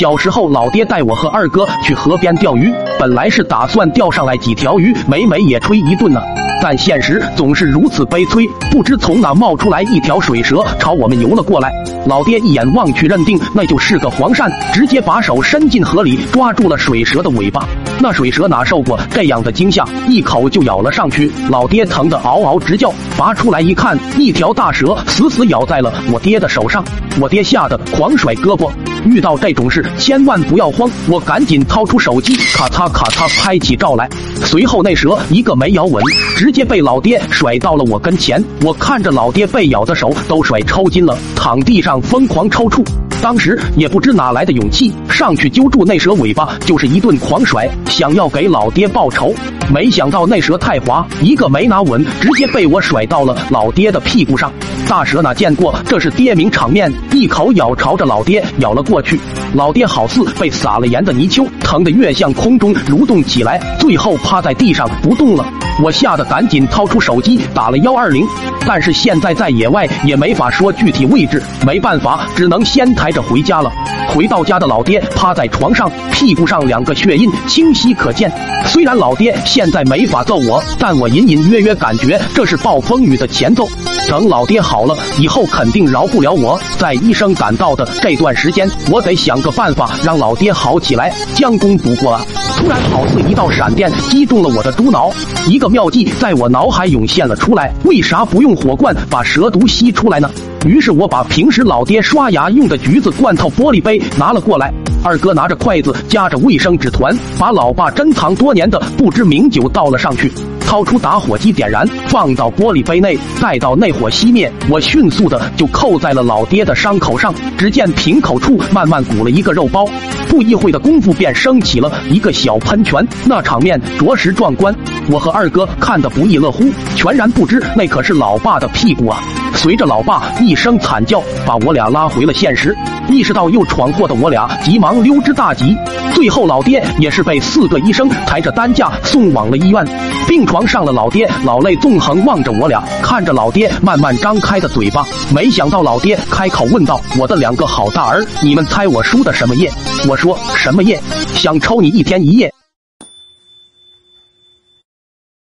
小时候，老爹带我和二哥去河边钓鱼，本来是打算钓上来几条鱼，美美也吹一顿呢。但现实总是如此悲催，不知从哪冒出来一条水蛇，朝我们游了过来。老爹一眼望去，认定那就是个黄鳝，直接把手伸进河里，抓住了水蛇的尾巴。那水蛇哪受过这样的惊吓，一口就咬了上去。老爹疼得嗷嗷直叫，拔出来一看，一条大蛇死死咬在了我爹的手上。我爹吓得狂甩胳膊。遇到这种事千万不要慌，我赶紧掏出手机，咔嚓咔嚓拍起照来。随后那蛇一个没咬稳，直接被老爹甩到了我跟前。我看着老爹被咬的手都甩抽筋了，躺地上疯狂抽搐。当时也不知哪来的勇气，上去揪住那蛇尾巴，就是一顿狂甩，想要给老爹报仇。没想到那蛇太滑，一个没拿稳，直接被我甩到了老爹的屁股上。大蛇哪见过这是爹名场面，一口咬朝着老爹咬了过去。老爹好似被撒了盐的泥鳅，疼得越向空中蠕动起来，最后趴在地上不动了。我吓得赶紧掏出手机打了幺二零，但是现在在野外也没法说具体位置，没办法，只能先抬着回家了。回到家的老爹趴在床上，屁股上两个血印清晰可见。虽然老爹现在没法揍我，但我隐隐约约感觉这是暴风雨的前奏。等老爹好好了以后，肯定饶不了我。在医生赶到的这段时间，我得想个办法让老爹好起来，将功补过啊！突然，好似一道闪电击中了我的猪脑，一个妙计在我脑海涌现了出来：为啥不用火罐把蛇毒吸出来呢？于是我把平时老爹刷牙用的橘子罐头玻璃杯拿了过来，二哥拿着筷子夹着卫生纸团，把老爸珍藏多年的不知名酒倒了上去，掏出打火机点燃，放到玻璃杯内，待到内火熄灭，我迅速的就扣在了老爹的伤口上。只见瓶口处慢慢鼓了一个肉包，不一会的功夫便升起了一个小喷泉，那场面着实壮观。我和二哥看得不亦乐乎，全然不知那可是老爸的屁股啊！随着老爸一声惨叫，把我俩拉回了现实。意识到又闯祸的我俩，急忙溜之大吉。最后老爹也是被四个医生抬着担架送往了医院。病床上了老爹，老泪纵横望着我俩，看着老爹慢慢张开的嘴巴，没想到老爹开口问道：“我的两个好大儿，你们猜我输的什么业？”我说：“什么业？想抽你一天一夜。”